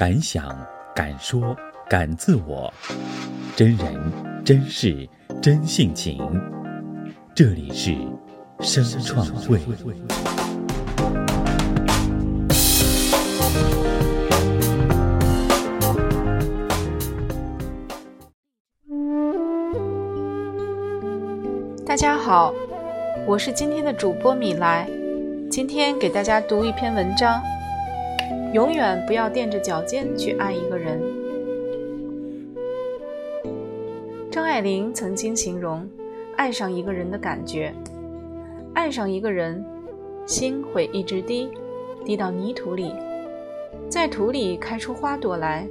敢想敢说敢自我，真人真事真性情。这里是声创会。大家好，我是今天的主播米莱，今天给大家读一篇文章。永远不要垫着脚尖去爱一个人。张爱玲曾经形容爱上一个人的感觉：爱上一个人，心会一直滴，滴到泥土里，在土里开出花朵来，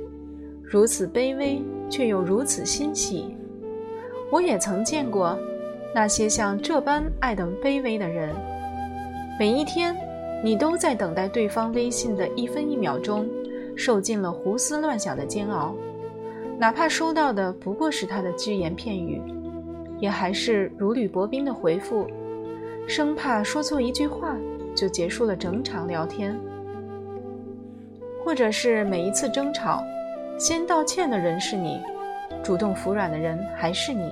如此卑微，却又如此欣喜。我也曾见过。那些像这般爱的卑微的人，每一天，你都在等待对方微信的一分一秒钟，受尽了胡思乱想的煎熬，哪怕收到的不过是他的只言片语，也还是如履薄冰的回复，生怕说错一句话就结束了整场聊天，或者是每一次争吵，先道歉的人是你，主动服软的人还是你。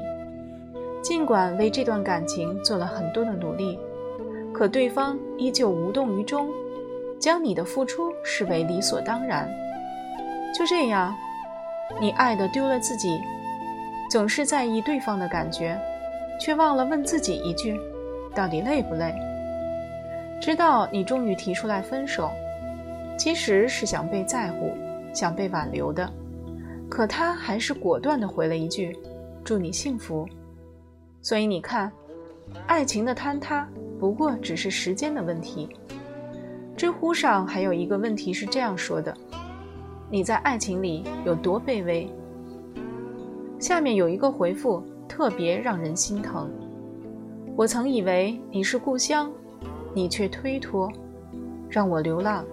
尽管为这段感情做了很多的努力，可对方依旧无动于衷，将你的付出视为理所当然。就这样，你爱的丢了自己，总是在意对方的感觉，却忘了问自己一句：到底累不累？知道你终于提出来分手，其实是想被在乎，想被挽留的，可他还是果断地回了一句：祝你幸福。所以你看，爱情的坍塌不过只是时间的问题。知乎上还有一个问题是这样说的：“你在爱情里有多卑微？”下面有一个回复特别让人心疼：“我曾以为你是故乡，你却推脱，让我流浪。”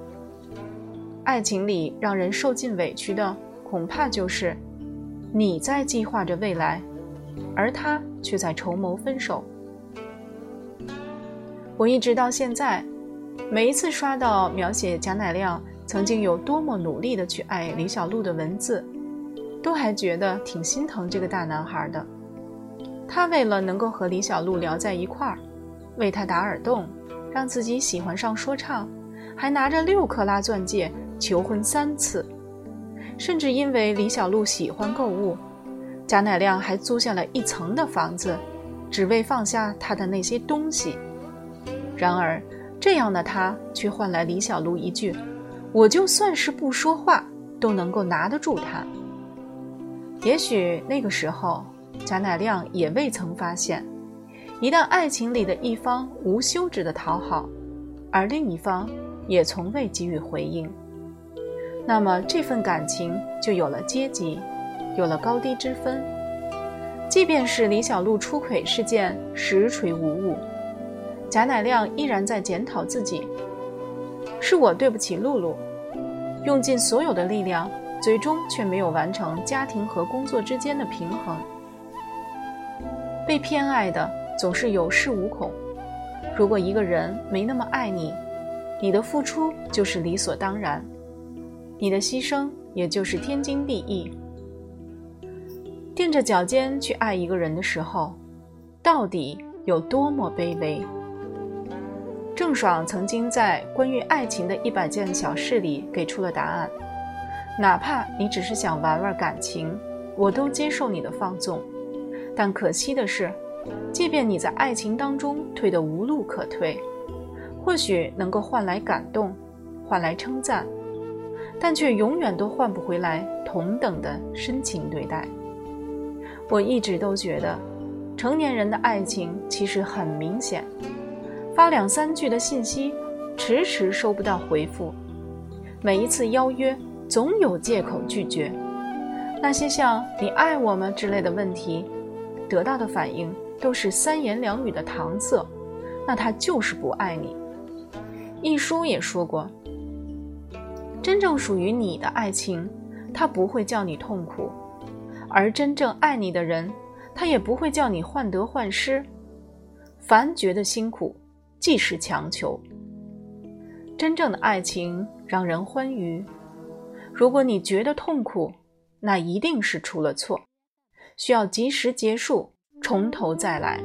爱情里让人受尽委屈的，恐怕就是你在计划着未来。而他却在筹谋分手。我一直到现在，每一次刷到描写贾乃亮曾经有多么努力的去爱李小璐的文字，都还觉得挺心疼这个大男孩的。他为了能够和李小璐聊在一块儿，为他打耳洞，让自己喜欢上说唱，还拿着六克拉钻戒求婚三次，甚至因为李小璐喜欢购物。贾乃亮还租下了一层的房子，只为放下他的那些东西。然而，这样的他却换来李小璐一句：“我就算是不说话，都能够拿得住他。”也许那个时候，贾乃亮也未曾发现，一旦爱情里的一方无休止的讨好，而另一方也从未给予回应，那么这份感情就有了阶级。有了高低之分，即便是李小璐出轨事件实锤无误，贾乃亮依然在检讨自己：是我对不起露露，用尽所有的力量，最终却没有完成家庭和工作之间的平衡。被偏爱的总是有恃无恐。如果一个人没那么爱你，你的付出就是理所当然，你的牺牲也就是天经地义。垫着脚尖去爱一个人的时候，到底有多么卑微？郑爽曾经在关于爱情的一百件小事里给出了答案：哪怕你只是想玩玩感情，我都接受你的放纵。但可惜的是，即便你在爱情当中退得无路可退，或许能够换来感动，换来称赞，但却永远都换不回来同等的深情对待。我一直都觉得，成年人的爱情其实很明显，发两三句的信息，迟迟收不到回复；每一次邀约，总有借口拒绝；那些像“你爱我吗”之类的问题，得到的反应都是三言两语的搪塞，那他就是不爱你。一书也说过，真正属于你的爱情，他不会叫你痛苦。而真正爱你的人，他也不会叫你患得患失。凡觉得辛苦，即是强求。真正的爱情让人欢愉，如果你觉得痛苦，那一定是出了错，需要及时结束，从头再来。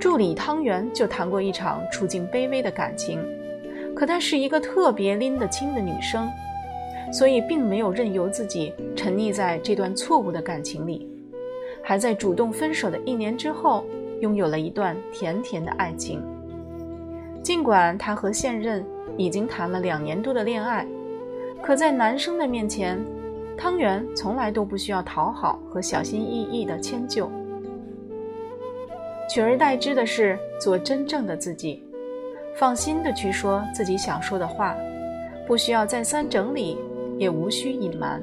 助理汤圆就谈过一场处境卑微的感情，可她是一个特别拎得清的女生，所以并没有任由自己沉溺在这段错误的感情里，还在主动分手的一年之后，拥有了一段甜甜的爱情。尽管她和现任已经谈了两年多的恋爱，可在男生的面前，汤圆从来都不需要讨好和小心翼翼的迁就。取而代之的是做真正的自己，放心的去说自己想说的话，不需要再三整理，也无需隐瞒，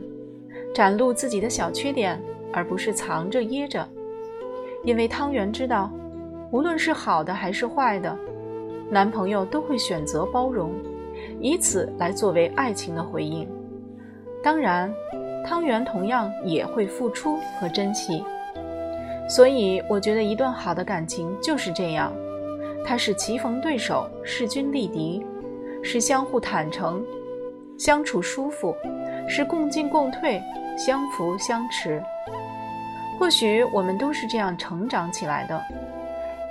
展露自己的小缺点，而不是藏着掖着。因为汤圆知道，无论是好的还是坏的，男朋友都会选择包容，以此来作为爱情的回应。当然，汤圆同样也会付出和珍惜。所以，我觉得一段好的感情就是这样，它是棋逢对手、势均力敌，是相互坦诚、相处舒服，是共进共退、相扶相持。或许我们都是这样成长起来的，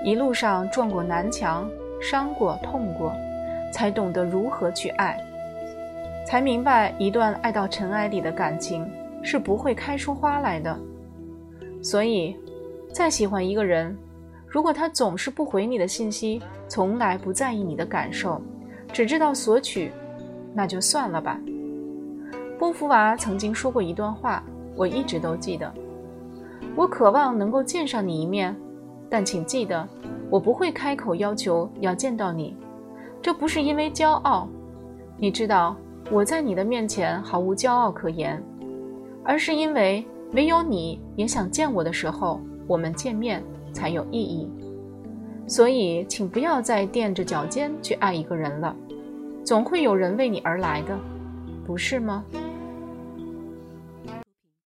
一路上撞过南墙、伤过、痛过，才懂得如何去爱，才明白一段爱到尘埃里的感情是不会开出花来的。所以。再喜欢一个人，如果他总是不回你的信息，从来不在意你的感受，只知道索取，那就算了吧。波伏娃曾经说过一段话，我一直都记得。我渴望能够见上你一面，但请记得，我不会开口要求要见到你。这不是因为骄傲，你知道我在你的面前毫无骄傲可言，而是因为唯有你也想见我的时候。我们见面才有意义，所以请不要再踮着脚尖去爱一个人了，总会有人为你而来的，不是吗？